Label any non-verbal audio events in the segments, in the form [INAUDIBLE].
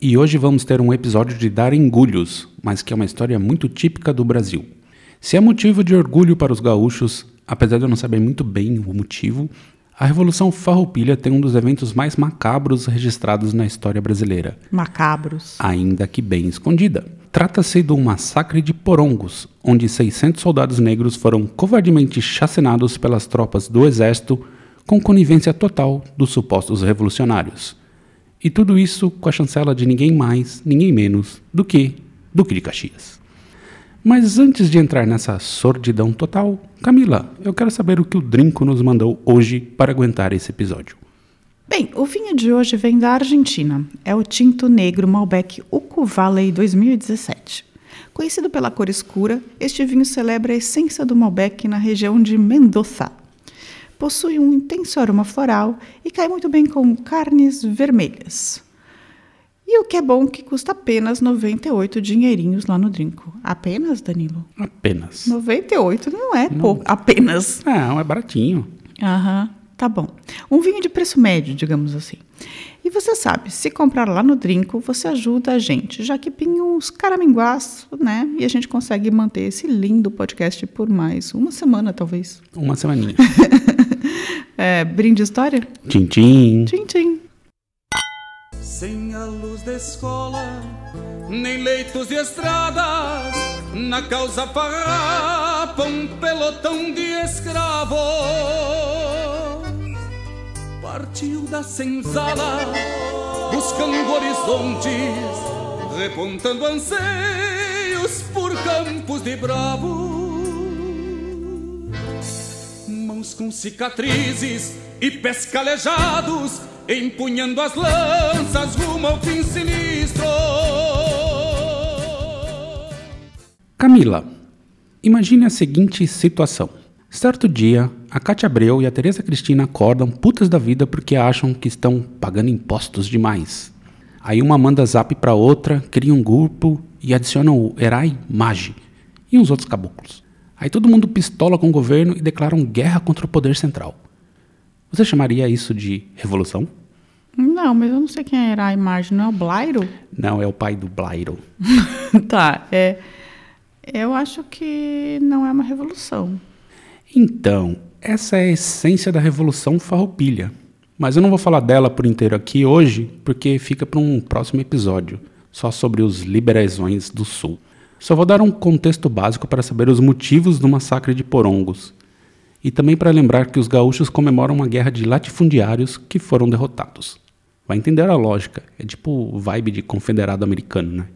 E hoje vamos ter um episódio de dar engulhos, mas que é uma história muito típica do Brasil. Se é motivo de orgulho para os gaúchos, apesar de eu não saber muito bem o motivo, a Revolução Farroupilha tem um dos eventos mais macabros registrados na história brasileira. Macabros. Ainda que bem escondida. Trata-se de um massacre de porongos, onde 600 soldados negros foram covardemente chacinados pelas tropas do exército com conivência total dos supostos revolucionários. E tudo isso com a chancela de ninguém mais, ninguém menos do que Duque de Caxias. Mas antes de entrar nessa sordidão total, Camila, eu quero saber o que o Drinco nos mandou hoje para aguentar esse episódio. Bem, o vinho de hoje vem da Argentina. É o tinto negro Malbec Ucu Valley 2017. Conhecido pela cor escura, este vinho celebra a essência do Malbec na região de Mendoza. Possui um intenso aroma floral e cai muito bem com carnes vermelhas. E o que é bom que custa apenas 98 dinheirinhos lá no Drinco. Apenas, Danilo? Apenas. 98 não é pouco, apenas. Não, é baratinho. Aham, tá bom. Um vinho de preço médio, digamos assim. E você sabe, se comprar lá no Drinco, você ajuda a gente, já que pinha uns caraminguás, né? E a gente consegue manter esse lindo podcast por mais uma semana, talvez. Uma semaninha. [LAUGHS] é, brinde história? Tchim, tchim. Tchim, tchim. Sem a luz da escola, nem leitos de estradas, na causa farrapa um pelotão de escravos. Partiu da senzala, buscando horizontes, repontando anseios por campos de bravos. Mãos com cicatrizes e pés calejados empunhando as lanças rumo ao fim sinistro. Camila, imagine a seguinte situação. Certo dia, a Cátia Abreu e a Teresa Cristina acordam putas da vida porque acham que estão pagando impostos demais. Aí uma manda zap para outra, cria um grupo e adiciona o Herai Magi e uns outros caboclos. Aí todo mundo pistola com o governo e declaram guerra contra o poder central. Você chamaria isso de revolução? Não, mas eu não sei quem era a imagem. Não é o Blairo? Não, é o pai do Blairo. [LAUGHS] tá, é. Eu acho que não é uma revolução. Então, essa é a essência da Revolução Farroupilha. Mas eu não vou falar dela por inteiro aqui hoje, porque fica para um próximo episódio, só sobre os liberezões do Sul. Só vou dar um contexto básico para saber os motivos do massacre de Porongos, e também para lembrar que os gaúchos comemoram uma guerra de latifundiários que foram derrotados. Vai entender a lógica. É tipo vibe de confederado americano, né?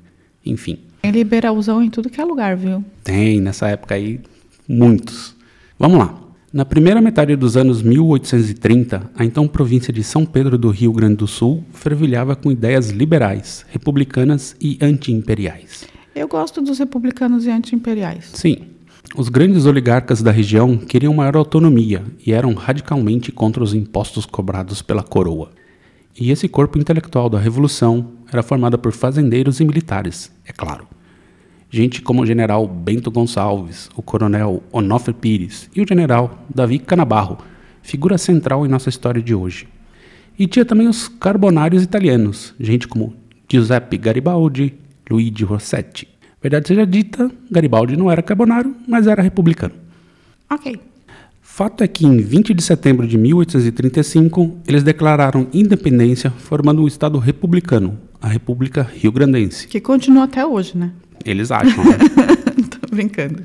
Enfim. Tem liberalzão em tudo que é lugar, viu? Tem, nessa época aí, muitos. Vamos lá. Na primeira metade dos anos 1830, a então província de São Pedro do Rio Grande do Sul fervilhava com ideias liberais, republicanas e anti-imperiais. Eu gosto dos republicanos e anti-imperiais. Sim. Os grandes oligarcas da região queriam maior autonomia e eram radicalmente contra os impostos cobrados pela coroa. E esse corpo intelectual da Revolução era formado por fazendeiros e militares, é claro. Gente como o general Bento Gonçalves, o coronel Onofre Pires e o general Davi Canabarro, figura central em nossa história de hoje. E tinha também os carbonários italianos, gente como Giuseppe Garibaldi, Luigi Rossetti. Verdade seja dita, Garibaldi não era carbonário, mas era republicano. Ok. Fato é que em 20 de setembro de 1835, eles declararam independência, formando um estado republicano, a República Rio Grandense. Que continua até hoje, né? Eles acham, né? [LAUGHS] Tô brincando.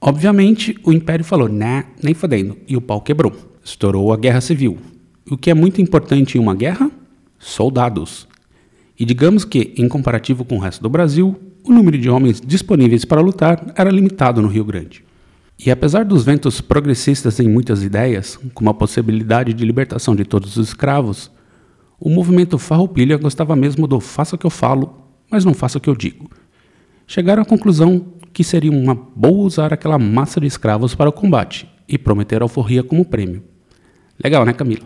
Obviamente, o Império falou, né, nem fodendo, e o pau quebrou. Estourou a Guerra Civil. O que é muito importante em uma guerra? Soldados. E digamos que, em comparativo com o resto do Brasil, o número de homens disponíveis para lutar era limitado no Rio Grande. E apesar dos ventos progressistas em muitas ideias, como a possibilidade de libertação de todos os escravos, o movimento Farroupilha gostava mesmo do faça o que eu falo, mas não faça o que eu digo. Chegaram à conclusão que seria uma boa usar aquela massa de escravos para o combate e prometer alforria como prêmio. Legal, né, Camila?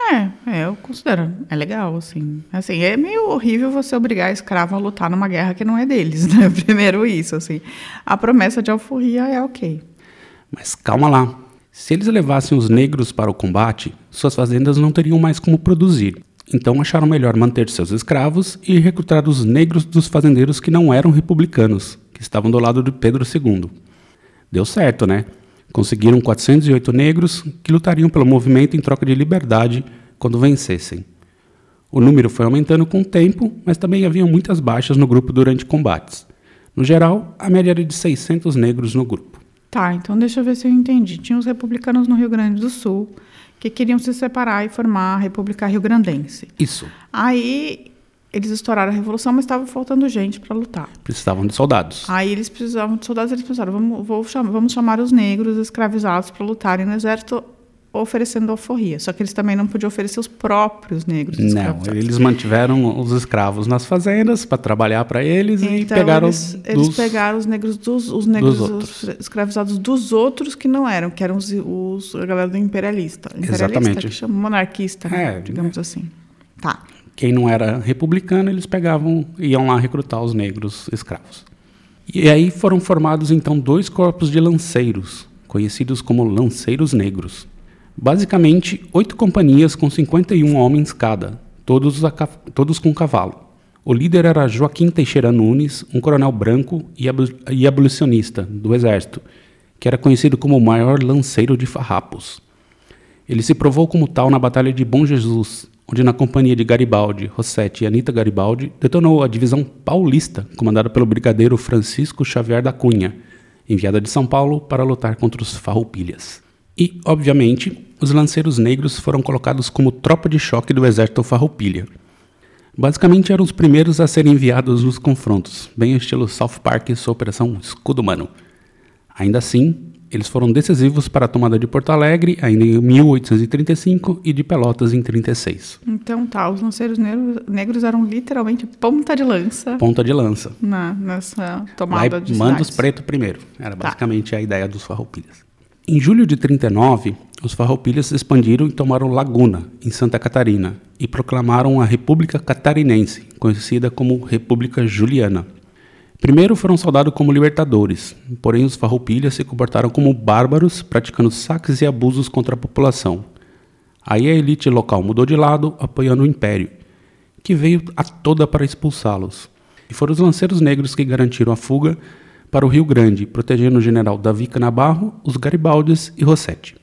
É, é, eu considero. É legal, assim. Assim, é meio horrível você obrigar escravo a lutar numa guerra que não é deles, [LAUGHS] né? Primeiro isso, assim. A promessa de alforria é ok. Mas calma lá. Se eles levassem os negros para o combate, suas fazendas não teriam mais como produzir. Então acharam melhor manter seus escravos e recrutar os negros dos fazendeiros que não eram republicanos, que estavam do lado de Pedro II. Deu certo, né? Conseguiram 408 negros que lutariam pelo movimento em troca de liberdade quando vencessem. O número foi aumentando com o tempo, mas também havia muitas baixas no grupo durante combates. No geral, a média era de 600 negros no grupo. Tá, então deixa eu ver se eu entendi. Tinha os republicanos no Rio Grande do Sul que queriam se separar e formar a República Rio Grandense. Isso. Aí eles estouraram a revolução, mas estava faltando gente para lutar. Precisavam de soldados. Aí eles precisavam de soldados, eles pensaram, vamos, chamar, vamos chamar os negros escravizados para lutarem no exército oferecendo alforria. Só que eles também não podiam oferecer os próprios negros Não, eles mantiveram os escravos nas fazendas para trabalhar para eles e Então, pegaram eles, dos... eles pegaram os negros dos os negros dos os escravizados dos outros que não eram, que eram os, os a galera do imperialista. Imperialista Exatamente. que chama monarquista, né? É, digamos assim. Tá. Quem não era republicano, eles pegavam, iam lá recrutar os negros escravos. E aí foram formados então dois corpos de lanceiros, conhecidos como lanceiros negros. Basicamente, oito companhias com 51 homens cada, todos, a todos com cavalo. O líder era Joaquim Teixeira Nunes, um coronel branco e, e abolicionista do exército, que era conhecido como o maior lanceiro de farrapos. Ele se provou como tal na Batalha de Bom Jesus, onde na companhia de Garibaldi, Rossetti e Anita Garibaldi, detonou a divisão paulista, comandada pelo brigadeiro Francisco Xavier da Cunha, enviada de São Paulo para lutar contra os farroupilhas. E, obviamente, os lanceiros negros foram colocados como tropa de choque do exército farroupilha. Basicamente eram os primeiros a serem enviados nos confrontos, bem estilo South Park e sua Operação Escudo Humano. Ainda assim, eles foram decisivos para a tomada de Porto Alegre ainda em 1835 e de Pelotas em 36. Então tá, os lanceiros negros, negros eram literalmente ponta de lança Ponta de lança. na, nessa tomada de manda os cidades. preto primeiro. Era Tá. basicamente a ideia dos farroupilhas. Em julho de 39, os farroupilhas se expandiram e tomaram Laguna, em Santa Catarina, e proclamaram a República Catarinense, conhecida como República Juliana. Primeiro foram saudados como libertadores, porém os farroupilhas se comportaram como bárbaros, praticando saques e abusos contra a população. Aí a elite local mudou de lado, apoiando o império, que veio a toda para expulsá-los. E foram os lanceiros negros que garantiram a fuga para o Rio Grande, protegendo o general Davi Canabarro, os Garibaldes e Rossetti.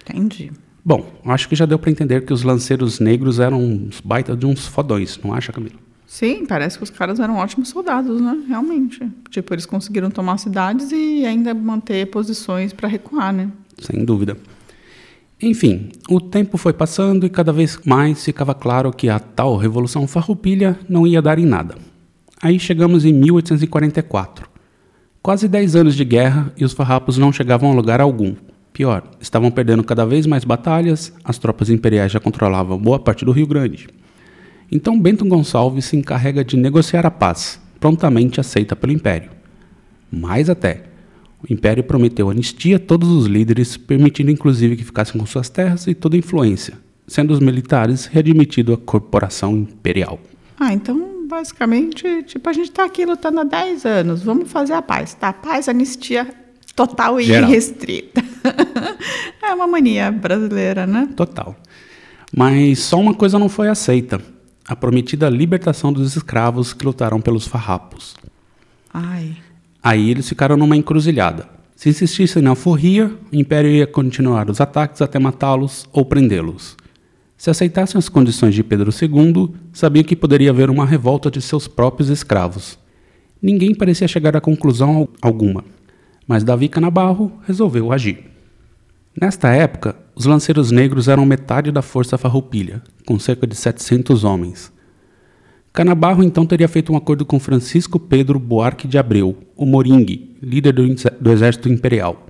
Entendi. Bom, acho que já deu para entender que os lanceiros negros eram uns baita de uns fodões, não acha, Camila? Sim, parece que os caras eram ótimos soldados, né? Realmente. Tipo, eles conseguiram tomar cidades e ainda manter posições para recuar, né? sem dúvida. Enfim, o tempo foi passando e cada vez mais ficava claro que a tal Revolução Farroupilha não ia dar em nada. Aí chegamos em 1844. Quase 10 anos de guerra e os farrapos não chegavam a lugar algum. Pior, estavam perdendo cada vez mais batalhas, as tropas imperiais já controlavam boa parte do Rio Grande. Então Bento Gonçalves se encarrega de negociar a paz, prontamente aceita pelo Império. Mais até, o Império prometeu anistia a todos os líderes, permitindo inclusive que ficassem com suas terras e toda influência, sendo os militares readmitido à corporação imperial. Ah, então, basicamente, tipo, a gente tá aqui lutando há 10 anos, vamos fazer a paz, tá? Paz, anistia total e Geral. irrestrita. [LAUGHS] é uma mania brasileira, né? Total. Mas só uma coisa não foi aceita: a prometida libertação dos escravos que lutaram pelos farrapos. Ai, Aí eles ficaram numa encruzilhada. Se insistissem na alforria, o Império ia continuar os ataques até matá-los ou prendê-los. Se aceitassem as condições de Pedro II, sabiam que poderia haver uma revolta de seus próprios escravos. Ninguém parecia chegar a conclusão al- alguma, mas Davi Canabarro resolveu agir. Nesta época, os lanceiros negros eram metade da força farroupilha, com cerca de 700 homens. Canabarro então teria feito um acordo com Francisco Pedro Buarque de Abreu, o Moringue, líder do, do exército imperial.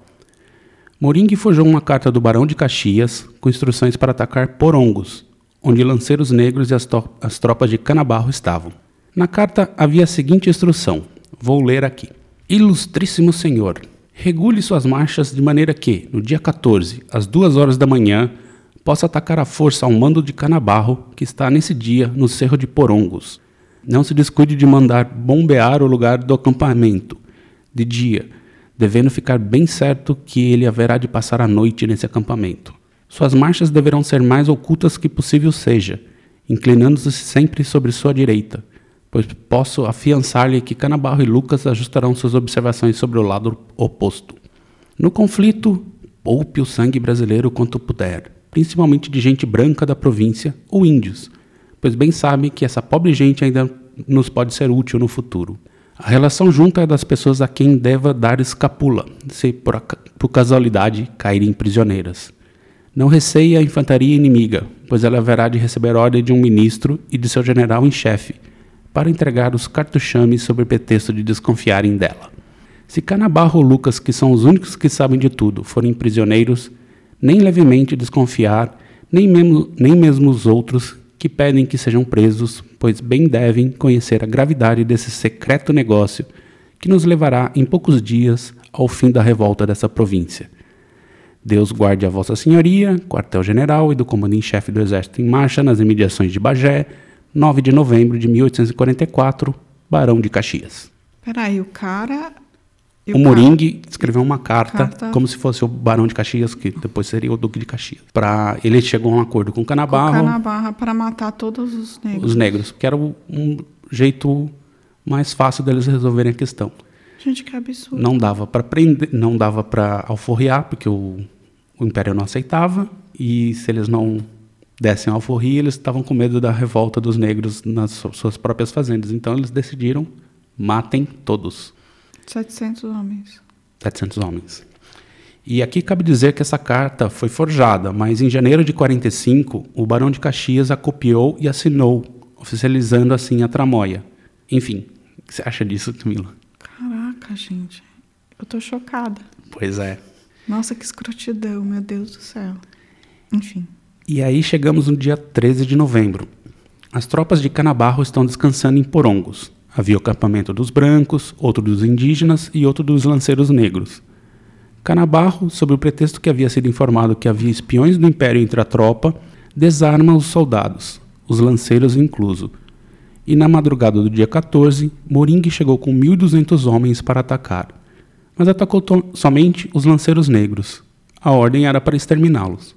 Moringue forjou uma carta do Barão de Caxias com instruções para atacar Porongos, onde lanceiros negros e as, as tropas de Canabarro estavam. Na carta havia a seguinte instrução: Vou ler aqui. Ilustríssimo Senhor, regule suas marchas de maneira que, no dia 14, às duas horas da manhã, possa atacar à força ao mando de Canabarro, que está nesse dia no Cerro de Porongos. Não se descuide de mandar bombear o lugar do acampamento, de dia, devendo ficar bem certo que ele haverá de passar a noite nesse acampamento. Suas marchas deverão ser mais ocultas que possível seja, inclinando-se sempre sobre sua direita, pois posso afiançar-lhe que Canabarro e Lucas ajustarão suas observações sobre o lado oposto. No conflito, poupe o sangue brasileiro quanto puder, principalmente de gente branca da província ou índios, pois bem sabe que essa pobre gente ainda nos pode ser útil no futuro. A relação junta é das pessoas a quem deva dar escapula, se por, por casualidade caírem prisioneiras. Não receie a infantaria inimiga, pois ela haverá de receber ordem de um ministro e de seu general em chefe, para entregar os cartuchames sob pretexto de desconfiarem dela. Se Canabarro ou Lucas, que são os únicos que sabem de tudo, forem prisioneiros, nem levemente desconfiar, nem mesmo, nem mesmo os outros que pedem que sejam presos, pois bem devem conhecer a gravidade desse secreto negócio que nos levará em poucos dias ao fim da revolta dessa província. Deus guarde a Vossa Senhoria, quartel-general e do comando em chefe do Exército em marcha nas imediações de Bagé, 9 de novembro de 1844, Barão de Caxias. Peraí, o cara. E O Moringue escreveu uma carta, Carta. como se fosse o Barão de Caxias, que depois seria o Duque de Caxias. Pra, ele chegou a um acordo com o Com Canabarro, para matar todos os negros. os negros, que era um jeito mais fácil deles resolverem a questão. Gente, que absurdo. Não dava para prender, não dava para alforriar, porque o, o Império não aceitava, e se eles não dessem alforria, eles estavam com medo da revolta dos negros nas su- suas próprias fazendas. Então eles decidiram matem todos. 700 homens. 700 homens. E aqui cabe dizer que essa carta foi forjada, mas em janeiro de 45, o Barão de Caxias a copiou e assinou, oficializando assim a tramóia. Enfim, o que você acha disso, Camila? Caraca, gente. Eu tô chocada. Pois é. Nossa, que escrotidão, meu Deus do céu. Enfim. E aí chegamos no dia 13 de novembro. As tropas de Canabarro estão descansando em Porongos. Havia o acampamento dos brancos, outro dos indígenas e outro dos lanceiros negros. Canabarro, sob o pretexto que havia sido informado que havia espiões do Império entre a tropa, desarma os soldados, os lanceiros incluso. E na madrugada do dia 14, Moringue chegou com 1.200 homens para atacar, mas atacou somente os lanceiros negros. A ordem era para exterminá-los.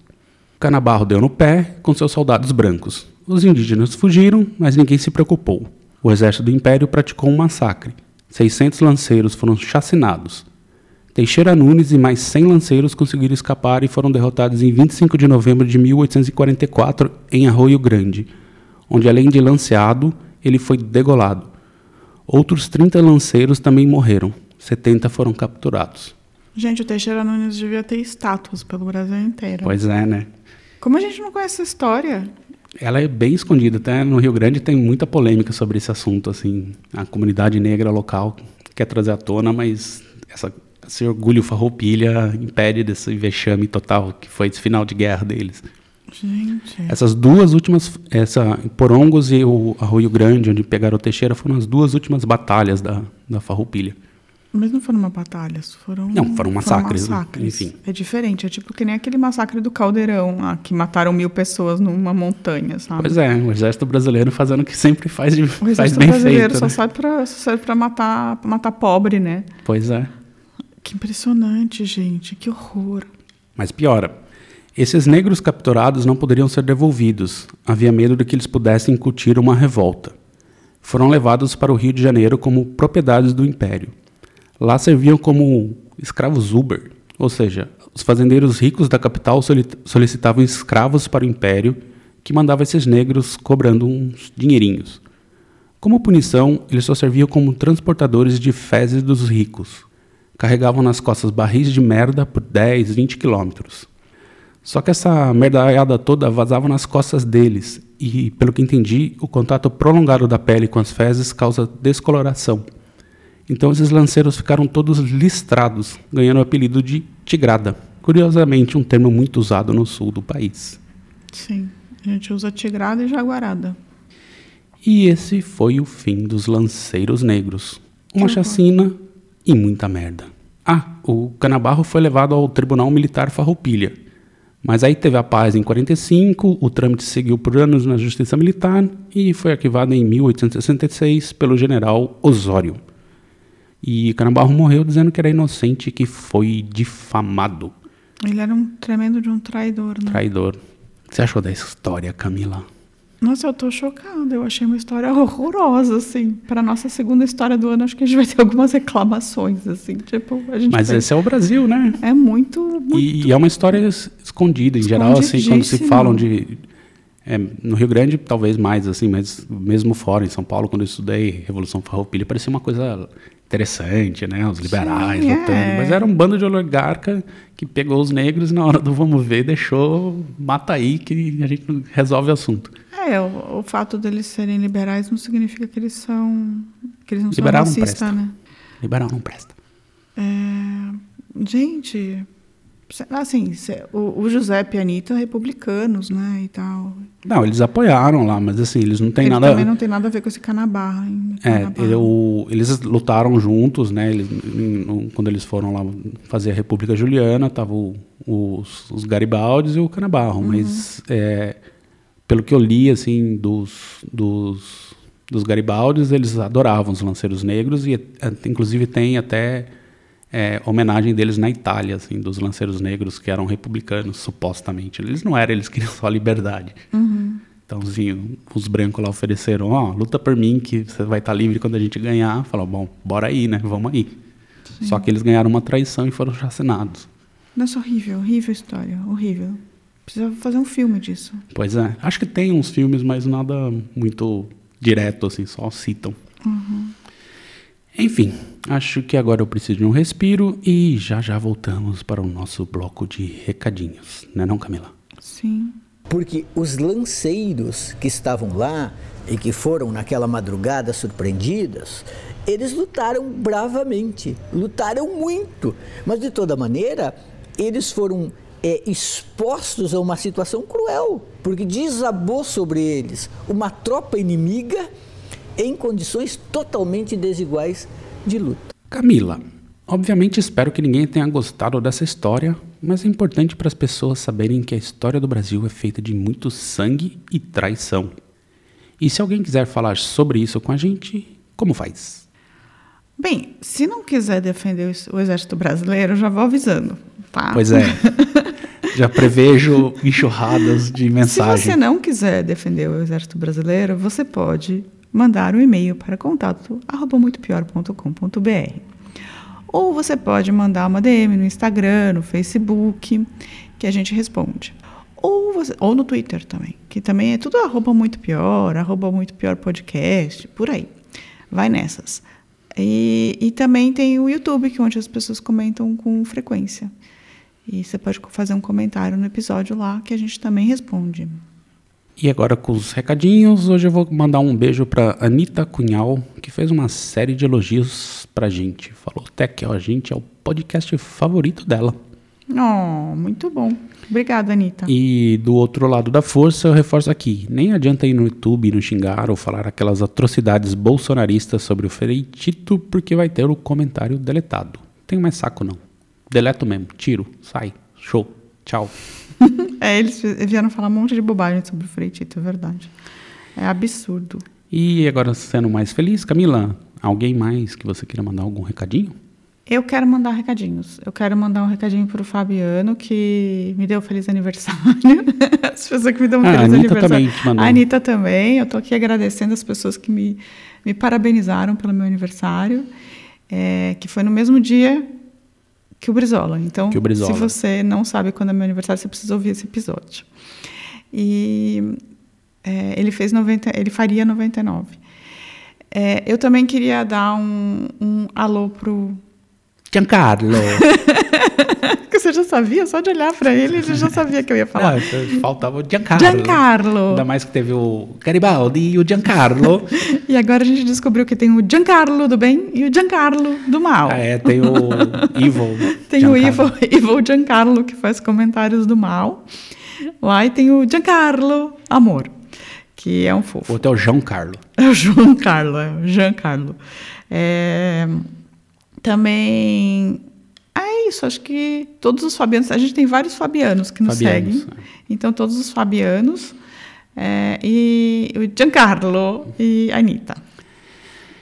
Canabarro deu no pé com seus soldados brancos. Os indígenas fugiram, mas ninguém se preocupou. O exército do Império praticou um massacre. 600 lanceiros foram chacinados. Teixeira Nunes e mais 100 lanceiros conseguiram escapar e foram derrotados em 25 de novembro de 1844 em Arroio Grande, onde além de lanceado, ele foi degolado. Outros 30 lanceiros também morreram. 70 foram capturados. Gente, o Teixeira Nunes devia ter estátuas pelo Brasil inteiro. Pois é, né? Como a gente não conhece essa história? Ela é bem escondida, até no Rio Grande tem muita polêmica sobre esse assunto, assim, a comunidade negra local quer trazer à tona, mas essa, esse orgulho farroupilha impede desse vexame total que foi esse final de guerra deles. Gente. Essas duas últimas, essa Porongos e o Arroio Grande, onde pegaram o Teixeira, foram as duas últimas batalhas da, da farroupilha. Mas não foram uma batalhas, foram. Não, foram massacres, né? massacres. Enfim. É diferente, é tipo que nem aquele massacre do Caldeirão lá, que mataram mil pessoas numa montanha, sabe? Pois é, o exército brasileiro fazendo o que sempre faz, de, O faz exército bem brasileiro feito. só, né? serve pra, só serve pra matar, pra matar pobre, né? Pois é. Que impressionante, gente. Que horror. Mas piora. Esses negros capturados não poderiam ser devolvidos. Havia medo de que eles pudessem incutir uma revolta. Foram levados para o Rio de Janeiro como propriedades do Império. Lá serviam como escravos Uber, ou seja, os fazendeiros ricos da capital soli- solicitavam escravos para o Império, que mandava esses negros cobrando uns dinheirinhos. Como punição, eles só serviam como transportadores de fezes dos ricos. Carregavam nas costas barris de merda por 10, 20 quilômetros. Só que essa merdaiada toda vazava nas costas deles, e, pelo que entendi, o contato prolongado da pele com as fezes causa descoloração. Então esses lanceiros ficaram todos listrados, ganhando o apelido de tigrada. Curiosamente, um termo muito usado no sul do país. Sim. A gente usa tigrada e jaguarada. E esse foi o fim dos lanceiros negros. uma chacina e muita merda. Ah, o Canabarro foi levado ao Tribunal Militar Farroupilha. Mas aí teve a paz em 45, o trâmite seguiu por anos na Justiça Militar e foi arquivado em 1866 pelo general Osório. E Canabarro morreu dizendo que era inocente e que foi difamado. Ele era um tremendo de um traidor, né? Traidor. O que você achou da história, Camila? Nossa, eu tô chocada. Eu achei uma história horrorosa, assim. Para nossa segunda história do ano, acho que a gente vai ter algumas reclamações, assim. Tipo, a gente Mas vai- esse é o Brasil, né? é muito, muito E, e é uma história es- escondida, em geral, assim, quando se falam de. é, no Rio Grande, talvez mais, assim, mas mesmo fora, em São Paulo, quando eu estudei Revolução Farroupilha, parecia uma coisa interessante, né? Os liberais Sim, lutando. é. Mas era um bando de oligarca que pegou os negros e na hora do vamos ver deixou, mata aí que a gente resolve o assunto. É, o, o fato deles serem liberais não significa que eles são. que eles não Liberal são racistas, né? Liberal não presta. É, gente, assim, o, o Giuseppe e a Anitta, republicanos, né, e tal. Não, eles apoiaram lá, mas assim, eles não têm nada. também não tem nada a ver com esse canabarra. hein, É, canabarra. eu- eles lutaram juntos, né? Eles, quando eles foram lá fazer a República Juliana, tava o- os, os Garibaldes e o Canabarro, mas é, pelo que eu li, assim, dos, dos, dos Garibaldes, eles adoravam os lanceiros negros e, é, inclusive, tem até é, homenagem deles na Itália, assim, dos lanceiros negros que eram republicanos, supostamente. Eles não eram, eles queriam só liberdade. Então, assim, os brancos lá ofereceram, ó, luta por mim que você vai estar livre quando a gente ganhar. Falaram, bom, bora aí, né? Vamos aí. Só que eles ganharam uma traição e foram chacinados. Nossa, horrível, horrível história, horrível. Precisa fazer um filme disso. Pois é. Acho que tem uns filmes, mas nada muito direto, assim, só citam. Enfim, acho que agora eu preciso de um respiro e já já voltamos para o nosso bloco de recadinhos. Né não, Camila? Sim. Porque os lanceiros que estavam lá e que foram naquela madrugada surpreendidos, eles lutaram bravamente, lutaram muito. Mas de toda maneira, eles foram é, expostos a uma situação cruel, porque desabou sobre eles uma tropa inimiga em condições totalmente desiguais de luta. Camila, obviamente espero que ninguém tenha gostado dessa história, mas é importante para as pessoas saberem que a história do Brasil é feita de muito sangue e traição. E se alguém quiser falar sobre isso com a gente, como faz? Bem, se não quiser defender o exército brasileiro, eu já vou avisando, tá? Pois é, [LAUGHS] já prevejo enxurradas de Se mensagem. você não quiser defender o exército brasileiro, você pode mandar um e-mail para contato arroba muitopior.com.br. Ou você pode mandar uma DM no Instagram, no Facebook, que a gente responde. Ou, você- ou no Twitter também, que também é tudo arroba muito pior, arroba muito pior podcast, por aí. Vai nessas. E, e também tem o YouTube, que é onde as pessoas comentam com frequência. E você pode fazer um comentário no episódio lá, que a gente também responde. E agora com os recadinhos, hoje eu vou mandar um beijo para Anitta Cunhal, que fez uma série de elogios pra gente. Falou até que a gente é o podcast favorito dela. Oh, muito bom. Obrigada, Anitta. E do outro lado da força, eu reforço aqui: nem adianta ir no YouTube e nos xingar ou falar aquelas atrocidades bolsonaristas sobre o Frei Tito, porque vai ter o comentário deletado. Tenho mais saco não. Deleto mesmo, tiro, sai, show, tchau. [LAUGHS] É, eles vieram falar um monte de bobagem sobre o Frei Tito, é verdade. É absurdo. E agora sendo mais feliz, Camila, alguém mais que você queira mandar algum recadinho? Eu quero mandar recadinhos. Eu quero mandar um recadinho pro Fabiano, que me deu feliz aniversário. [LAUGHS] As pessoas que me dão um Ah, a feliz Anitta aniversário. também te mandou. A Anitta também. Eu tô aqui agradecendo as pessoas que me, me parabenizaram pelo meu aniversário, é, que foi no mesmo dia que o Brizola. Então, Que o Brizola. se você não sabe quando é meu aniversário, você precisa ouvir esse episódio. E é, ele fez 90, ele faria 99. É, eu também queria dar um, um alô pro Giancarlo! [LAUGHS] você já sabia, só de olhar para ele, você já sabia que eu ia falar. [LAUGHS] Ah, faltava o Giancarlo. Giancarlo. Ainda mais que teve o Garibaldi e o Giancarlo. [LAUGHS] E agora a gente descobriu que tem o Giancarlo do bem e o Giancarlo do mal. ah, é, tem o [LAUGHS] Evil. Tem o Giancarlo. Ivo, Ivo Giancarlo, que faz comentários do mal. Lá e tem o Giancarlo Amor, que é um fofo. O outro é o João Carlo. É o João Carlo, é o Jean Carlo. É, também. É isso, acho que todos os Fabianos. A gente tem vários Fabianos que nos Fabianos, seguem. Então, todos os Fabianos. é, e o Giancarlo e a Anitta.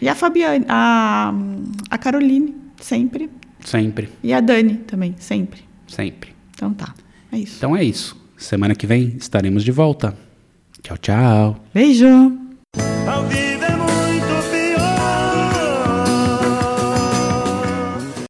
E a Fabiane, a, a Caroline, sempre. Sempre, E a Dani também, sempre. sempre. Então tá, é isso. Então é isso. Semana que vem estaremos de volta. Tchau, tchau. Beijo!